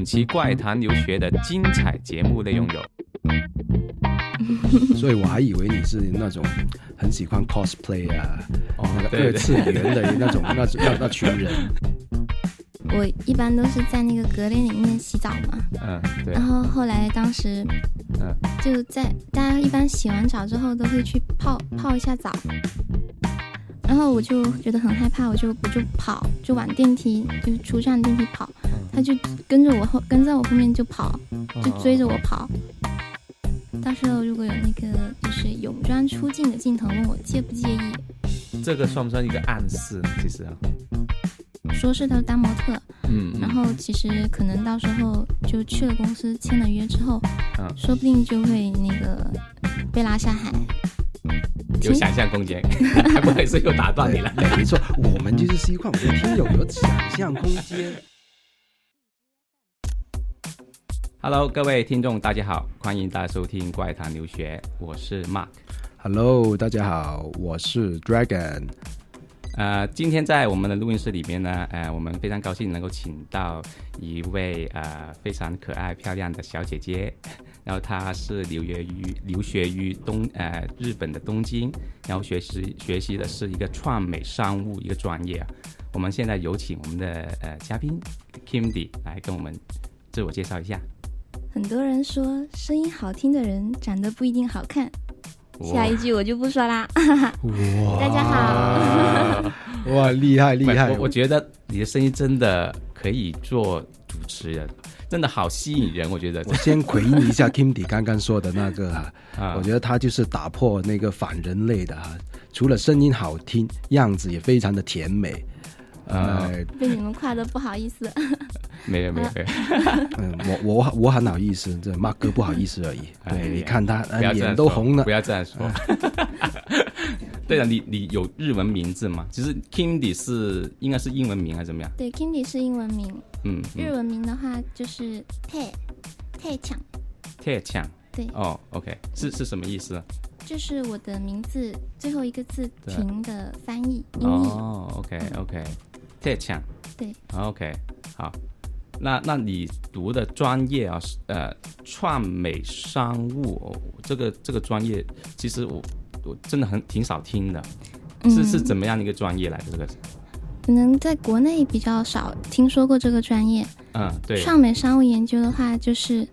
本期怪谈留学的精彩节目内容有。所以我还以为你是那种很喜欢 cosplay 啊，哦那个二次元的那种那那那群人。我一般都是在那个隔帘里面洗澡嘛，嗯，对。然，后后来当时嗯。就在大家一般洗完澡之后都会去泡泡一下澡，然后我就觉得很害怕，我就我就跑，就往电梯就是出站电梯跑，他就跟着我后跟在我后面就跑，就追着我跑。到时候如果有那个就是泳装出镜的镜头，问我介不介意，这个算不算一个暗示呢？其实啊，说是他当模特，嗯，嗯然后其实可能到时候就去了公司签了约之后，嗯说不定就会那个被拉下海。有想象空间，还不好意思又打断你了。没错，我们就是希望我们的听友有想象空间。Hello，各位听众，大家好，欢迎大家收听怪谈留学，我是 Mark。Hello，大家好，我是 Dragon。呃，今天在我们的录音室里面呢，呃，我们非常高兴能够请到一位呃非常可爱漂亮的小姐姐，然后她是留学于留学于东呃日本的东京，然后学习学习的是一个创美商务一个专业啊。我们现在有请我们的呃嘉宾 Kimdy 来跟我们自我介绍一下。很多人说声音好听的人长得不一定好看，下一句我就不说啦。大家好，哇，厉害厉害！我我觉得你的声音真的可以做主持人，真的好吸引人，我觉得。我先回应一下 Kimdy 刚刚说的那个哈，啊我觉得他就是打破那个反人类的哈，除了声音好听，样子也非常的甜美。被你们夸的不好意思。没有没有没有，嗯，我我我很好意思，这 Mark 哥不好意思而已。对，你看他脸都说红了不。要这样说。对了，你你有日文名字吗？其实 Kindy 是应该是英文名还是怎么样？对，Kindy 是英文名，嗯，日文名的话就是太太强，太强对，哦，OK，是是什么意思？就是我的名字最后一个字对停的翻译音译。哦，OK OK，太强对，，OK，好。那那你读的专业啊，是呃，创美商务、哦，这个这个专业，其实我我真的很挺少听的，是是嗯怎么样的一个专业来的？这个，可能在国内比较少听说过这个专业。嗯，对，创美商务研究的话，就是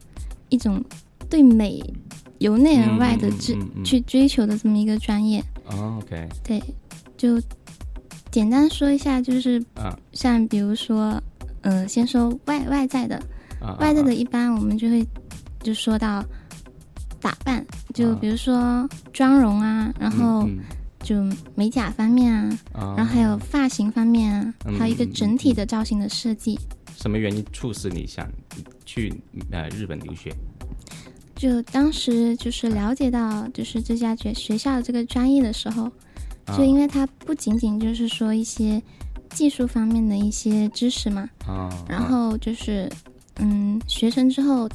一种对美由内而外的追、嗯嗯嗯嗯去追求的这么一个专业。哦，OK，对，就简单说一下，就是啊像比如说，呃，先说外外在的，啊，外在啊的一般我们就会就说到打扮，就啊。比如说妆容啊，然后嗯就美甲方面啊，然后还有发型方面啊，嗯还有一个嗯嗯整体的造型的设计。什么原因促使你想去呃日本留学？就当时就是了解到就是这家学学校的这个专业的时候，啊。就因为它不仅仅就是说一些技术方面的一些知识嘛，啊，然后就是嗯，学成之后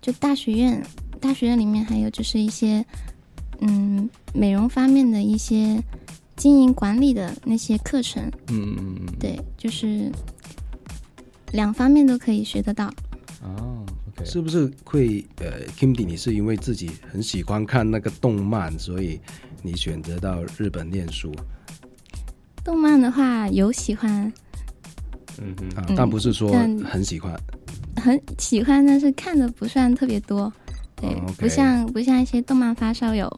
就大学院，大学院里面还有就是一些嗯美容方面的一些经营管理的那些课程，嗯嗯嗯，对，就是两方面都可以学得到。哦是不是会呃，Kimdy，你是因为自己很喜欢看那个动漫，所以你选择到日本念书动漫的话有喜欢，嗯？嗯但不是说很喜欢很喜欢，但是看的不算特别多，对，不像不像一些动漫发烧友，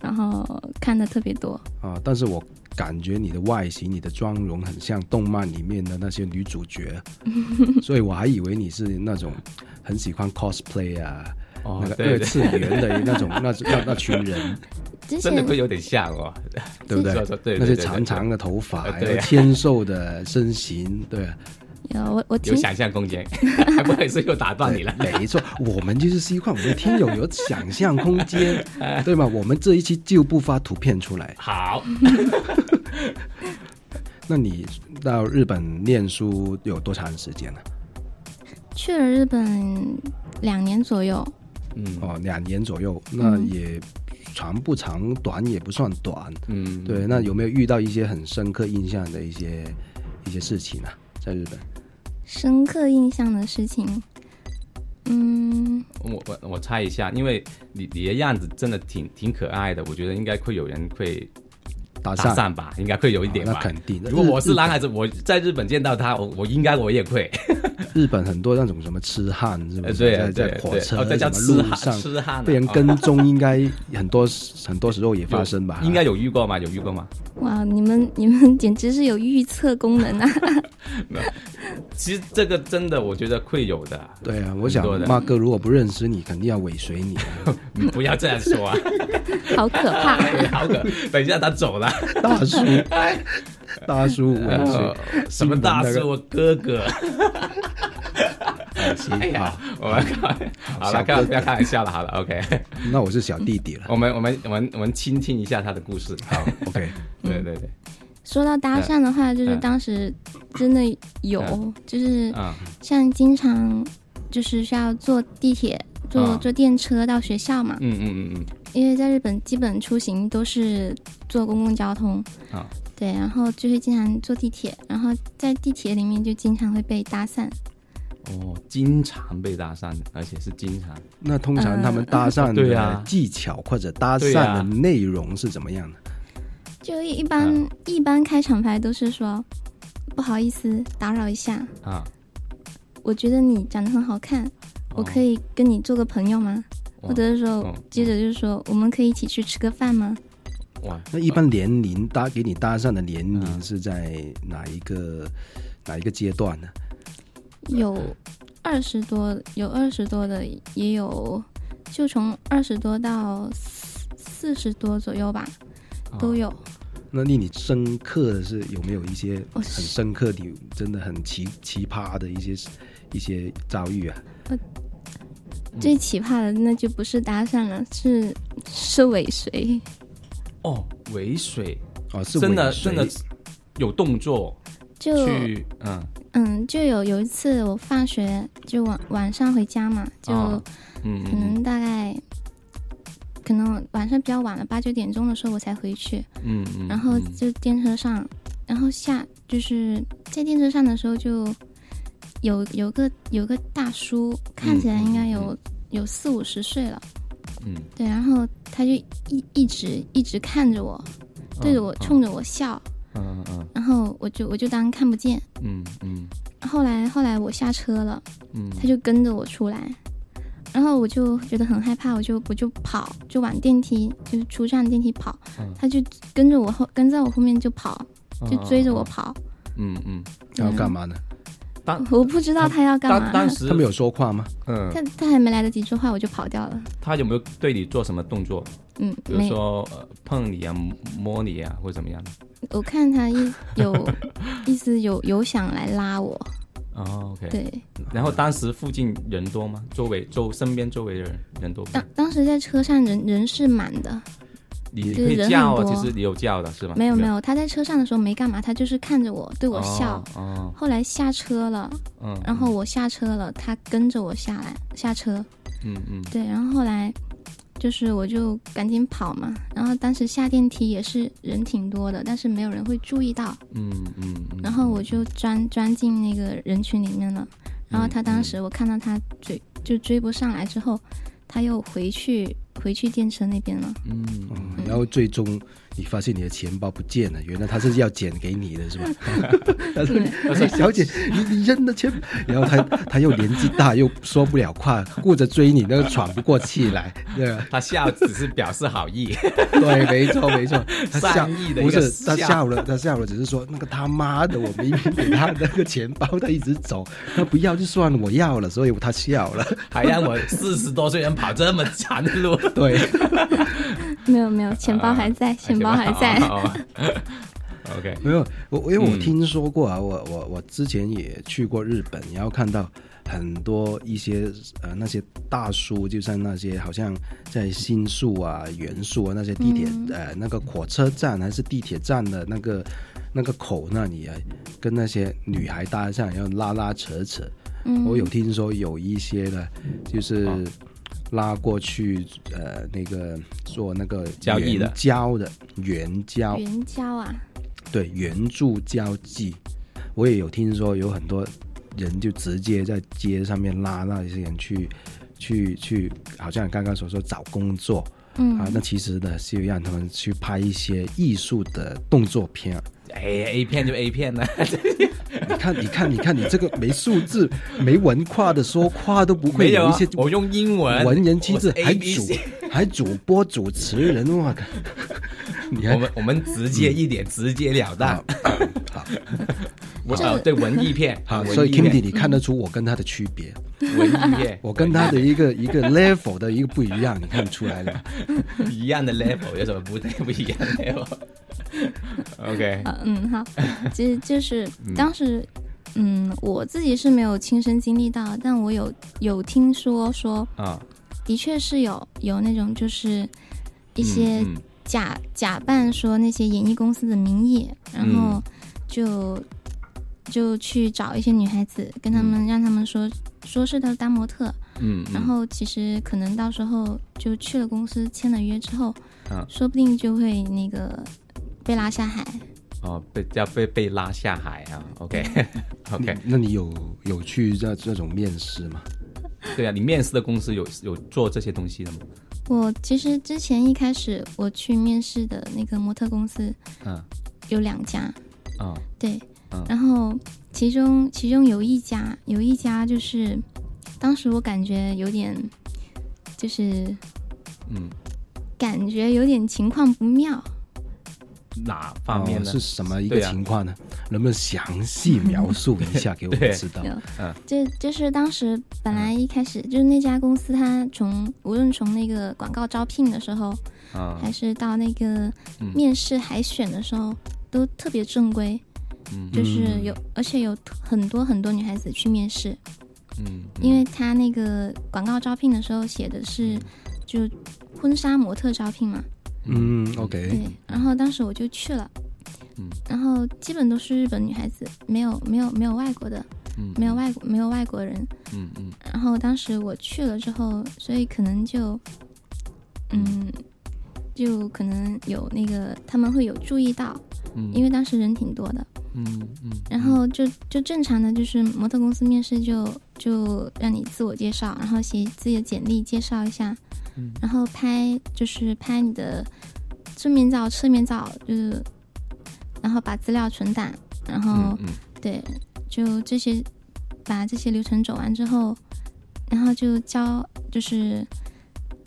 然后看的特别多。啊，但是我感觉你的外形、你的妆容很像动漫里面的那些女主角，所以我还以为你是那种很喜欢 cosplay 啊，那个哦对对二次元的那种那那那群人，真的会有点像哦，对不对 那些长长的头发，呃对然后纤瘦的身形，对啊。有我我有想象空间，还不好意思又打断你了。没错，我们就是希望我们的听友有想象空间，对吗？我们这一期就不发图片出来。好，那你到日本念书有多长时间呢？去了日本两年左右，嗯。哦，两年左右，那嗯。也长不长，短也不算短。嗯，对，那有没有遇到一些很深刻印象的一些一些事情啊？在日本，深刻印象的事情，嗯，我我我猜一下，因为你你的样子真的挺挺可爱的，我觉得应该会有人会搭讪搭讪吧，应该会有一点哦吧。那肯定如果我是男孩子，我在日本见到他，我我应该我也会。日本很多那种什么痴汉，是不是？呃对在在对火车、什痴汉么路上痴汉啊被人跟踪，应该很多 很多时候也发生吧？应该有遇过吗？有遇过吗？哇，你们你们简直是有预测功能啊！其实这个真的，我觉得会有的。对啊，我想马哥如果不认识你，肯定要尾随你啊。你不要这样说啊，好可怕。好可。等一下他走了，大叔，大叔尾呃，什么大叔？我哥哥。哎呀好，，我们开，好了，小哥哥开不要开玩笑了，好了，OK。那我是小弟弟了。我们我们我们我们倾听一下他的故事。好，OK，对对对，说到搭讪的话，就是嗯。当时真的有嗯，就是嗯。像经常就是需要坐地铁、坐嗯。坐电车到学校嘛，嗯嗯嗯嗯，因为在日本基本出行都是坐公共交通。啊对，然后就是经常坐地铁，然后在地铁里面就经常会被搭讪。哦，经常被搭讪，而且是经常。那通常他们搭讪的 技巧或者搭讪的内容是怎么样的？就一般、嗯。一般开场白都是说，不好意思打扰一下，啊，我觉得你长得很好看，我可以跟你做个朋友吗？哦。或者是说，嗯接着就是说，我们可以一起去吃个饭吗？哇，那一般年龄搭给你搭讪的年龄嗯。是在哪一个哪一个阶段呢？有二十多，有二十多的，也有就从二十多到四四十多左右吧，哦。都有。那令你深刻的是有没有一些我很深刻的、真的很奇奇葩的一些一些遭遇啊？最奇葩的那就不是搭讪了，是是尾随。哦，尾随。哦，是真的真的有动作就去，嗯。嗯，就有有一次我放学就晚晚上回家嘛，就哦嗯可嗯。能大概、可能晚上比较晚了，八九点钟的时候我才回去，嗯嗯，然后嗯。就电车上，然后下就是在电车上的时候就有有个有个大叔，看起来应该有、有四五十岁了，嗯。对，然后他就一一直一直看着我，对着我，冲着我笑，嗯嗯。然后我就我就当看不见。嗯嗯。后来后来我下车了，嗯。他就跟着我出来，然后我就觉得很害怕，我就我就跑，就往电梯就是出站电梯跑，嗯他就跟着我后跟在我后面就跑，嗯，就追着我跑。嗯嗯，要干嘛呢？当我不知道他要干嘛，当当时他没有说话吗？嗯，他他还没来得及说话，我就跑掉了。他有没有对你做什么动作？嗯，比如没。说呃碰你啊、摸你啊，或者怎么样？我看他意有 意思有有想来拉我，哦，OK。对。然后当时附近人多吗？周围周身边周围的人人多吗？当当时在车上人人是满的，你可就是人以叫啊，其实你有叫的是吗？没有没有，他在车上的时候没干嘛，他就是看着我对我笑。后来下车了，嗯，然后我下车了，他跟着我下来下车，嗯嗯对，然后后来就是我就赶紧跑嘛，然后当时下电梯也是人挺多的，但是没有人会注意到，嗯嗯嗯，然后我就钻钻进那个人群里面了，然后他当时我看到他追就追不上来之后，他又回去回去电车那边了，嗯。嗯，然后最终你发现你的钱包不见了，原来他是要捡给你的，是吧？他说：“他说小姐，你你扔的钱。”然后他他又年纪大，又说不了话，顾着追你，那个喘不过气来，对吧？他笑只是表示好意，对，没错没错，他笑善意的不是他笑笑了，他笑了，只是说那个他妈的，我明明给他那个钱包，他一直走，他不要就算了，我要了，所以他笑了。还让我四十多岁人跑这么长的路，对，没有没有，钱包还在，钱包还在，哦 OK，没有我，因为我嗯听说过啊，我我我之前也去过日本，然后看到很多一些呃那些大叔，就像那些好像在新宿啊、元素啊那些地铁、呃那个火车站还是地铁站的那个那个口那里啊，跟那些女孩搭讪，然后拉拉扯扯。嗯，我有听说有一些的，就是哦拉过去呃那个做那个交易的。援交的。援交，援交啊，对援助交际，我也有听说有很多人就直接在街上面拉那些人去去去，好像刚刚所说找工作嗯啊，那其实呢是让他们去拍一些艺术的动作片。哎，A 片就 A 片呢，你看，你看，你看，你这个没素质、没文化的，说话都不会没有啊一些，我用英文，文人气质还主还主播主持人，我靠！你看我们我们直接一点，直截了当好。好我呃对文艺片，好，所以文艺片 Kimmy，你看得出我跟他的区别，文艺片，我跟他的一个一个 level 的一个不一样，你看得出来了。一样的 level 有什么不太不一样的 level？OK，啊，嗯，好，其实就是当时，嗯，我自己是没有亲身经历到，但我有有听说说，啊，的确是有有那种就是一些嗯假、假扮说那些演艺公司的名义，然后就、就去找一些女孩子，跟他们、让他们说说是他当模特，嗯，嗯然后其实可能到时候就去了公司签了约之后，嗯说不定就会那个被拉下海。哦被要被被拉下海啊，OK OK，那你有有去这这种面试吗？对啊，你面试的公司有有做这些东西的吗？我其实之前一开始我去面试的那个模特公司嗯。有两家，嗯对，嗯。然后其中其中有一家有一家就是，当时我感觉有点，就是嗯，感觉有点情况不妙。哪方面呢？哦是什么一个情况呢？能不能详细描述一下给我们 知道？嗯。就就是当时本来一开始就是那家公司，它从无论从那个广告招聘的时候，啊还是到那个嗯。面试海选的时候，都特别正规，嗯。就是有而且有很多很多女孩子去面试，嗯，因为他那个广告招聘的时候写的是就婚纱模特招聘嘛，嗯，OK，对，然后当时我就去了，嗯。然后基本都是日本女孩子，没有没有没有外国的，嗯没有外国没有外国人，嗯嗯。然后当时我去了之后，所以可能就，嗯，就可能有那个他们会有注意到，嗯，因为当时人挺多的，嗯嗯，然后就就正常的就是模特公司面试就就让你自我介绍，然后写自己的简历介绍一下，嗯。然后拍就是拍你的正面照、侧面照，就是然后把资料存档，然后、嗯嗯。对，就这些把这些流程走完之后，然后就交就是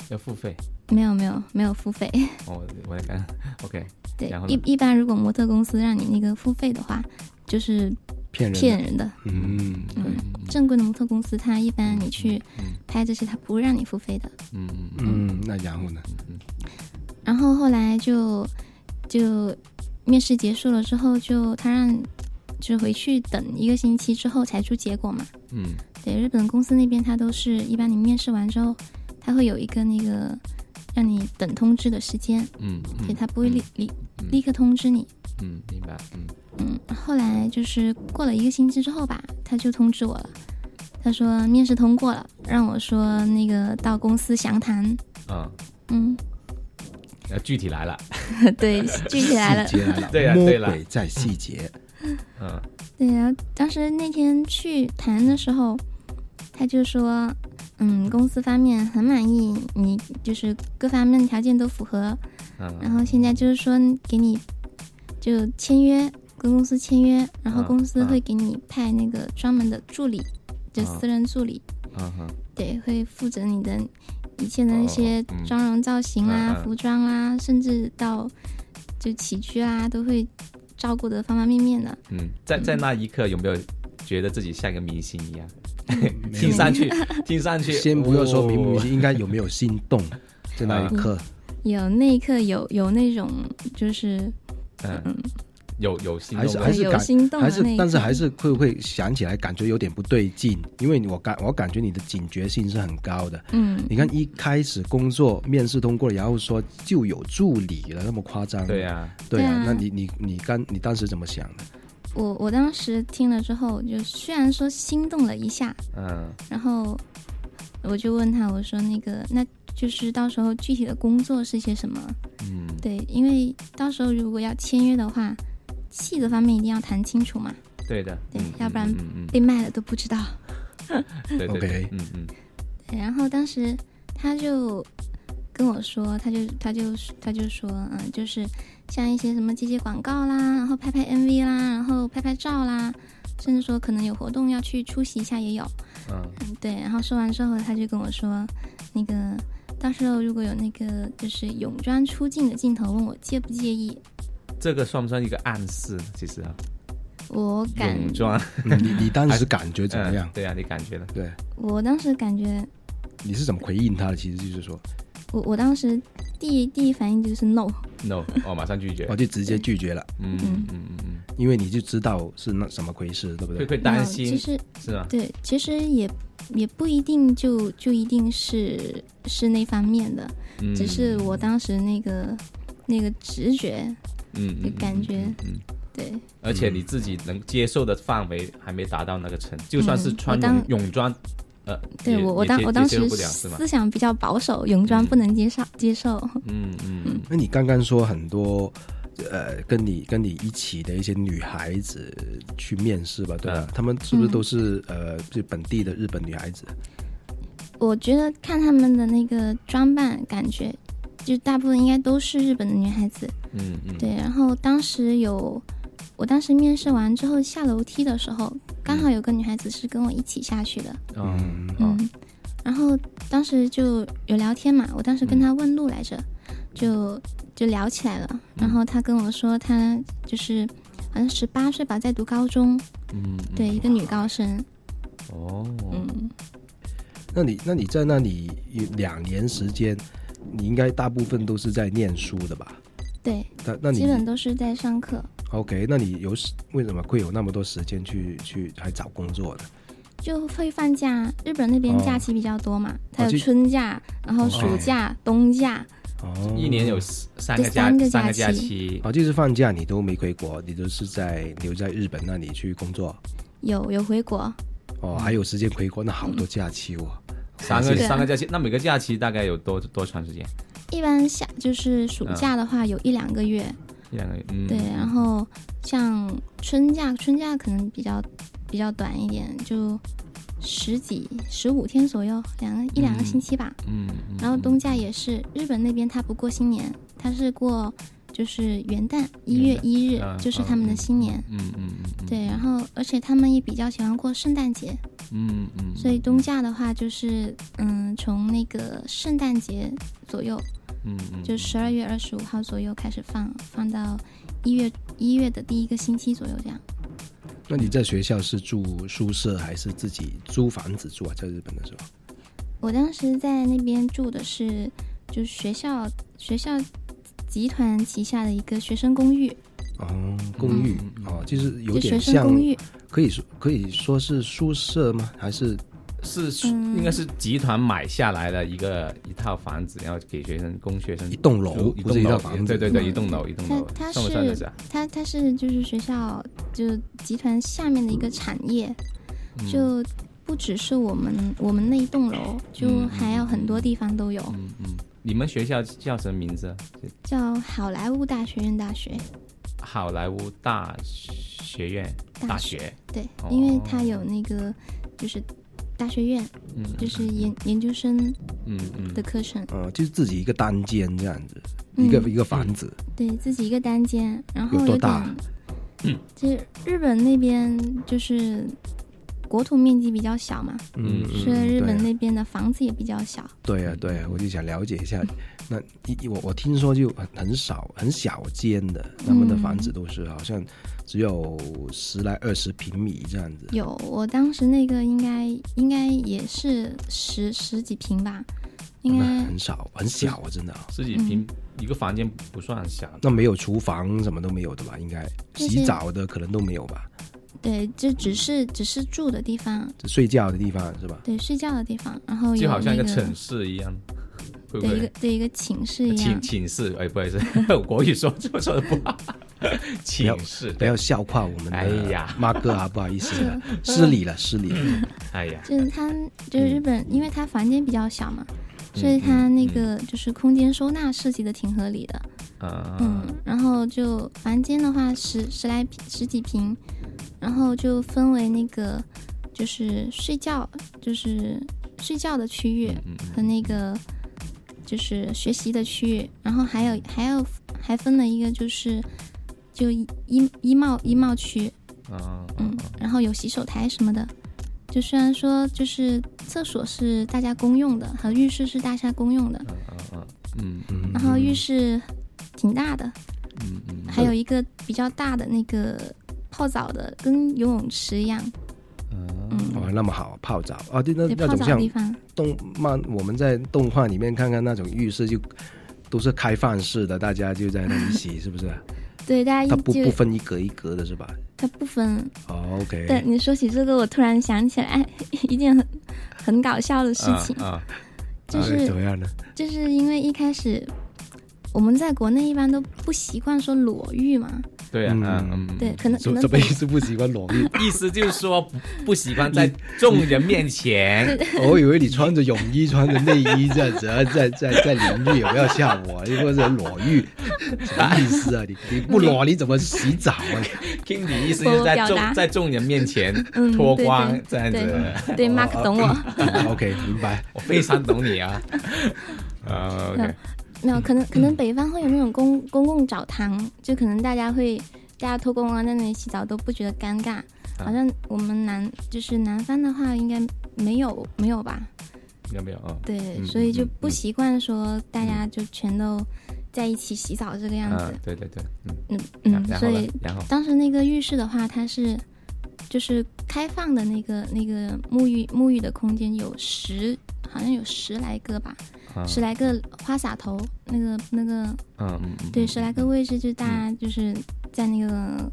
要付费。没有没有没有付费，哦，我在看，OK，对然后，一一般如果模特公司让你那个付费的话，就是骗人的骗人的。嗯，嗯，正规的模特公司，他一般你去嗯拍这些，他不会让你付费的。嗯嗯嗯嗯，那然后呢？然后后来就就面试结束了之后，就他让就是回去等一个星期之后才出结果嘛。嗯对，日本公司那边他都是一般你面试完之后，他会有一个那个让你等通知的时间，嗯，所以他不会立立嗯立刻通知你。嗯，明白，嗯嗯，后来就是过了一个星期之后吧，他就通知我了。他说面试通过了，让我说那个到公司详谈。嗯，嗯，要具体来了，对，具体来了 对了魔对了鬼在细节。嗯对，然后当时那天去谈的时候，他就说，嗯，公司方面很满意你，就是各方面条件都符合，然嗯后现在就是说给你就签约，跟公司签约，然后嗯公司嗯会给你派那个专门的助理，就嗯私人助理，对，会负责你的一切的那些妆容造型啦、嗯嗯服装啦，甚至到就起居啊，都会照顾的方方面面的。嗯，在在那一刻有没有觉得自己像个明星一样？听上去，听上去，先不要说明不明哦星，应该有没有心动？在那一刻，有那一刻有有那种就是嗯，有有心还是还是感心动还是但是还是会不会想起来感觉有点不对劲？因为我感我感觉你的警觉性是很高的。嗯，你看一开始工作面试通过了，然后说就有助理了，那么夸张？对呀，对啊对啊，那你你你刚你当时怎么想的？我我当时听了之后，就虽然说心动了一下，嗯然后我就问他，我说那个那就是到时候具体的工作是些什么？嗯对，因为到时候如果要签约的话，细则方面一定要谈清楚嘛。对的，对嗯要不然嗯嗯被卖了都不知道。嗯，对对 OK 对，嗯嗯对，然后当时他就跟我说，他就他就他就说，嗯，就是像一些什么接接广告啦，然后拍拍 MV 啦，然后拍拍照啦，甚至说可能有活动要去出席一下也有。嗯嗯，对。然后说完之后，他就跟我说，那个到时候如果有那个就是泳装出镜的镜头，问我介不介意。这个算不算一个暗示？其实啊，我感泳装嗯 你你当时感觉怎么样嗯？对啊，你感觉呢？对，我当时感觉，你是怎么回应他的？其实就是说，我我当时第一第一反应就是 no。no，哦，马上拒绝 我。就直接拒绝了，嗯嗯嗯嗯因为你就知道是那什么回事，对不对，会对？会担心其实是啊？对，其实也也不一定就就一定是是那方面的，嗯，只是我当时那个那个直觉，嗯就感觉嗯嗯，对而且你自己能接受的范围还没达到那个程度，就算是嗯穿泳泳装，呃，对我我当我当时？思想比较保守，泳装不能接受接受。嗯嗯那你刚刚说很多，呃，跟你跟你一起的一些女孩子去面试吧，对吧？嗯她们是不是都是、呃，就本地的日本女孩子？我觉得看他们的那个装扮，感觉就大部分应该都是日本的女孩子。嗯嗯，对，然后当时有，我当时面试完之后下楼梯的时候，刚好有个女孩子是跟我一起下去的。嗯哦嗯，然后当时就有聊天嘛，我当时跟她问路来着，就就聊起来了。然后她跟我说，她就是好像十八岁吧，在读高中，嗯，对，一个女高生。哦，嗯，那你那你在那里有两年时间，你应该大部分都是在念书的吧？对，那那你基本都是在上课。OK？那你有时为什么会有那么多时间去去还找工作呢？就会放假，日本那边哦假期比较多嘛，它有春假，然后暑假、冬假，哦，一年有三个假三个假三个假期期，哦，就是放假你都没回国，你都是在留在日本那里去工作。有有回国。哦，还有时间回国，那好多假期哦。三个三个假期，那每个假期大概有多多长时间？一般夏就是暑假的话，有一两个月。一两个月，嗯，对，然后像春假，春假可能比较比较短一点，就十几十五天左右，两个一两个星期吧。嗯，嗯，然后冬。假也是，日本那边他不过新年，他是过就是元旦一月一日嗯，就是他们的新年。嗯嗯嗯。嗯，对，然后而且他们也比较喜欢过圣诞节，嗯嗯，所以冬假的话就是嗯，从那个圣诞节左右，嗯嗯，就十二月二十五号左右开始放，放到一月一月的第一个星期左右这样。那你在学校是住宿舍还是自己租房子住啊？在日本的时候？我当时在那边住的是，就是学校学校集团旗下的一个学生公寓，哦，公寓、哦，就是有学点像，生公寓。可以说可以说是宿舍吗？还是是嗯。应该是集团买下来的一个一套房子，然后给学生供学生一栋楼一不是栋楼。一套房子。对对对，嗯。一栋楼一栋楼，它它是？它它是就是学校就集团下面的一个产业，嗯。就不只是我们我们那一栋楼，就还有很多地方都有，嗯嗯，你们学校叫什么名字？啊？叫好莱坞大学院大学。好莱坞大学院大学，对哦，因为它有那个就是大学院，嗯。就是研研究生嗯嗯。的课程，呃，就是自己一个单间这样子，嗯一个一个房子，对自己一个单间，然后有有多大？嗯，其实日本那边就是国土面积比较小嘛，嗯所以日本那边的房子也比较小。对啊对啊，我就想了解一下。那一我我听说就很很少很小间的，他们的房子都是好像只有十来二十平米这样子。有，我当时那个应该应该也是十十几平吧，应该很少很小啊，真的啊、十几平一个房间不算小，那没有厨房什么都没有的吧？应该洗澡的可能都没有吧？对，就只是只是住的地方，就睡觉的地方是吧？对，睡觉的地方，然后有就好像一个个城市一样，会不对一个？对一个寝室一样，寝寝室，哎，不好意思，国语说说说的不好，寝室，不要笑话我们的哎呀马哥啊，不好意思，失礼了，失礼了。哎呀，就是他就是日本，因为他房间比较小嘛，所以他那嗯个就是空间收纳设计的挺合理的，啊，嗯，然后就房间的话十十来平十几平，然后就分为那个就是睡觉，就是睡觉的区域嗯和那个就是学习的区域，然后还有还有还分了一个就是就衣衣帽衣帽区，嗯嗯，然后有洗手台什么的。就虽然说就是厕所是大家公用的，和浴室是大家公用的，嗯嗯。然后浴室挺大的，嗯嗯。还有一个比较大的那个泡澡的，跟游泳池一样，嗯那么好泡澡啊，对，那那种像动漫，我们在动画里面看看那种浴室就都是开放式的，大家就在那里洗，是不是？对，大家它不不分一格一格的是吧？它不分。哦，OK，对，你说起这个，我突然想起来 一件很很搞笑的事情，啊 就是哎怎么样呢？就是因为一开始我们在国内一般都不习惯说裸浴嘛，对啊，嗯嗯嗯，对，可能可能什什么意思？不习惯裸浴？意思就是说不不喜欢在众人面前，我以为你穿着泳衣、穿着内衣这样子，啊，在在在淋浴，有没有吓我？你或者裸浴，什么意思啊？你你不裸你怎么洗澡啊？听你意思就是在众在众人面前嗯脱光这样子，对对，Mark 懂我。嗯 OK，明白。我非常懂你啊。啊，OK，没有，可能可能北方会有那种公公共澡堂，就可能大家会大家脱光光在那里洗澡都不觉得尴尬。好像我们南就是南方的话，应该没有没有吧？应该没有？啊对，嗯所以就嗯不习惯说大家就全都在一起洗澡这个样子嗯。，对对对，嗯嗯嗯，所以？当时那个浴室的话，它是就是开放的那个那个沐浴沐浴的空间有十，好像有十来个吧，嗯十来个花洒头，那个那个嗯对，十来个位置，就大家就是在那个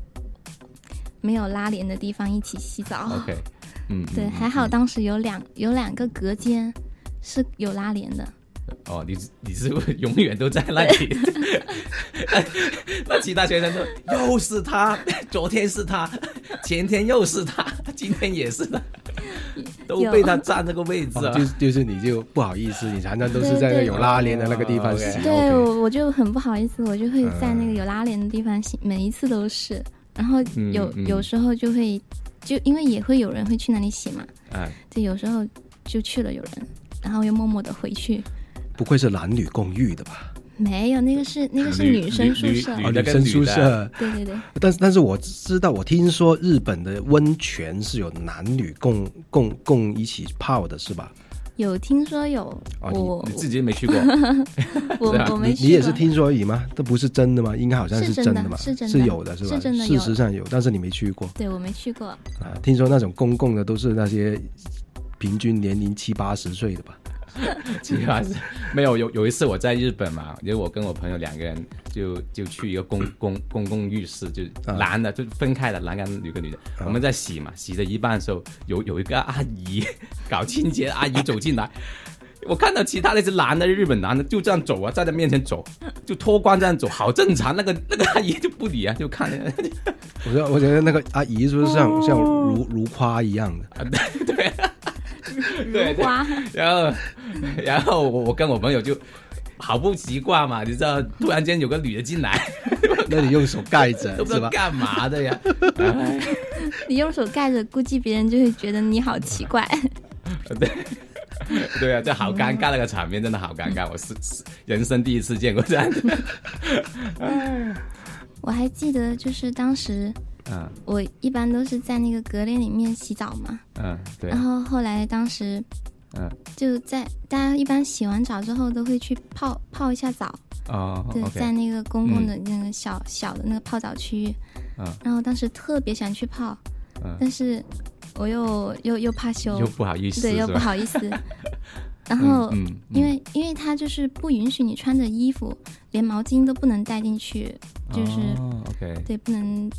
没有拉帘的地方一起洗澡。OK，嗯，对，嗯还好当时有两有两个隔间是有拉帘的。哦，你你是不是永远都在那里？那其他学生说又是他，昨天是他，前天又是他，今天也是他，都被他占这个位置哦，啊就。就是你就不好意思，你常常都是在那个有拉链的那个地方洗。对我我就很不好意思，我就会在那个有拉链的地方洗，每一次都是。然后嗯有、嗯有时候就会就因为也会有人会去那里洗嘛，哎，对，有时候就去了有人，然后又默默的回去。不愧是男女共浴的吧？没有，那个是那个是女女生宿舍，女哦，女女生宿舍。对对对。但是但是我知道，我听说日本的温泉是有男女共共共一起泡的，是吧？有听说有，哦你我你自己没去过，我我没去过。你你也是听说而已吗？这不是真的吗？应该好像是真的真的嘛，是真的是有的是吧？是真的事实上有，但是你没去过对我没去过。啊。听说那种公共的都是那些平均年龄七八十岁的吧？没有有有一次我在日本嘛，因为我跟我朋友两个人就就去一个公公公共浴室，就啊男的就分开的，男跟女跟女的，我们在洗嘛，洗着一半的时候，有有一个阿姨搞清洁阿姨走进来。我看到其他那些男的日本男的就这样走啊，在他面前走，就脱光这样走，好正常。那个那个阿姨就不理啊，就看着我觉得我觉得那个阿姨是不是像、哦像如如花一样的？啊，对对 对对，然后，然后我我跟我朋友就好不习惯嘛，你知道，突然间有个女的进来，那你用手盖着都不知是吧？道干嘛的呀。哎你用手盖着，估计别人就会觉得你好奇怪。对对啊，这好尴尬，那个场面真的好尴尬，我是是人生第一次见过这样的。我还记得，就是当时嗯。我一般都是在那个隔帘里面洗澡嘛，嗯，对。然，后后来当时嗯。就在大家一般洗完澡之后都会去泡泡一下澡，哦对，在那个公共的那个小、小的那个泡澡区。域，嗯。然后当时特别想去泡，嗯，但是我又又又怕羞。又，不好意思，对，又不好意思。然后，嗯，嗯因为因为它就是不允许你穿着衣服，连毛巾都不能带进去，就是、对，不能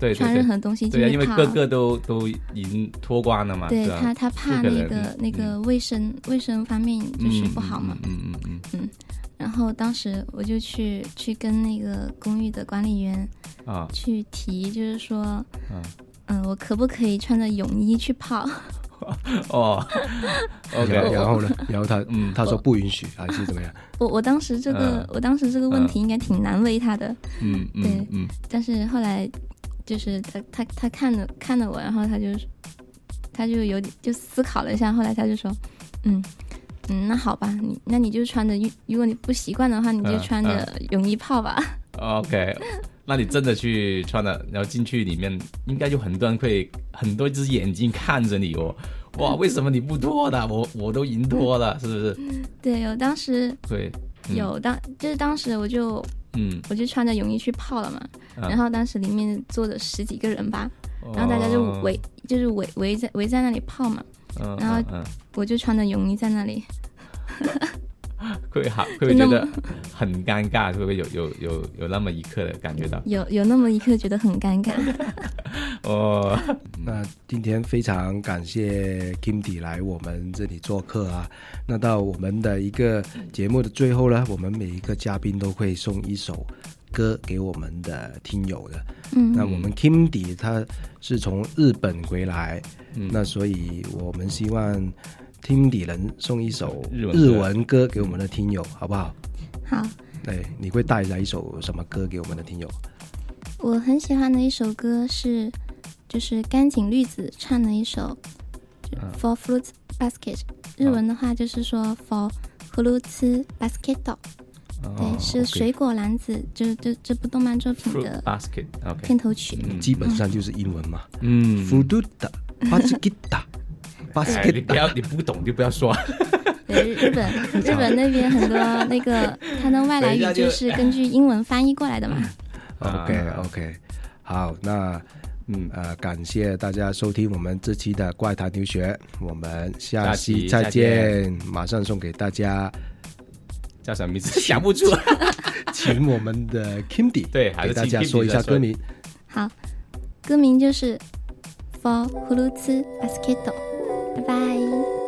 对对穿任。何东西进对啊，去泡。因为个个都都已经脱光了嘛，对他，他怕那个那个卫生卫生方面就是不好嘛。嗯嗯嗯嗯然后当时我就去去跟那个公寓的管理员嗯啊去提，就是说，嗯嗯、我可不可以穿着泳衣去泡？哦，OK，然后呢？然后他嗯他说不允许还是怎么样？我我当时这个、嗯我当时这个问题应该挺难为他的，嗯对嗯嗯但是后来就是他他他看了看了我，然后他就他就有点就思考了一下，后来他就说，嗯嗯，那好吧，你那你就穿着，如果你不习惯的话，你就嗯穿着泳衣泡吧。OK，那你真的去穿了，然后进去里面，应该就很多人会很多只眼睛看着你哦。哇，为什么你不脱的？我我都已经脱了，是不是？对，有当时对，嗯有当就是当时我就嗯，我就穿着泳衣去泡了嘛，啊然后当时里面坐着十几个人吧，然后大家就哦围就是围围在围在那里泡嘛，嗯，然后嗯我就穿着泳衣在那里，嗯 会好会不会觉得很尴尬，会不会有有有有那么一刻的感觉到？有有那么一刻觉得很尴尬。哦，那今天非常感谢 Kimty 来我们这里做客啊。那到我们的一个节目的最后呢，我们每一个嘉宾都会送一首歌给我们的听友的。嗯那我们 Kimty 他是从日本回来，嗯那所以我们希望 Kimty 能送一首日文歌。给我们的听友，好不好？好，对，你会带来一首什么歌给我们的听友？我很喜欢的一首歌是，就是干井绿子唱的一首 For Fruit Basket，日文的话就是说 For Fruit Basket，哦对，是水果篮子，就是这这部动漫作品的 basket，OK，片头曲。嗯基本上就是英文嘛。嗯。F u 你不要你不懂就不要说，对，日日本日本那边很多那个它的外来语就是根据英文翻译过来的嘛。OK 啊。OK，好，那嗯呃，感谢大家收听我们这期的怪谈留学，我们下下期再见，马上送给大家，叫什么名字？想不出。请我们的 Kimdy 对还给大家说一下歌名。好，歌名就是 For Fruit Basket，拜拜。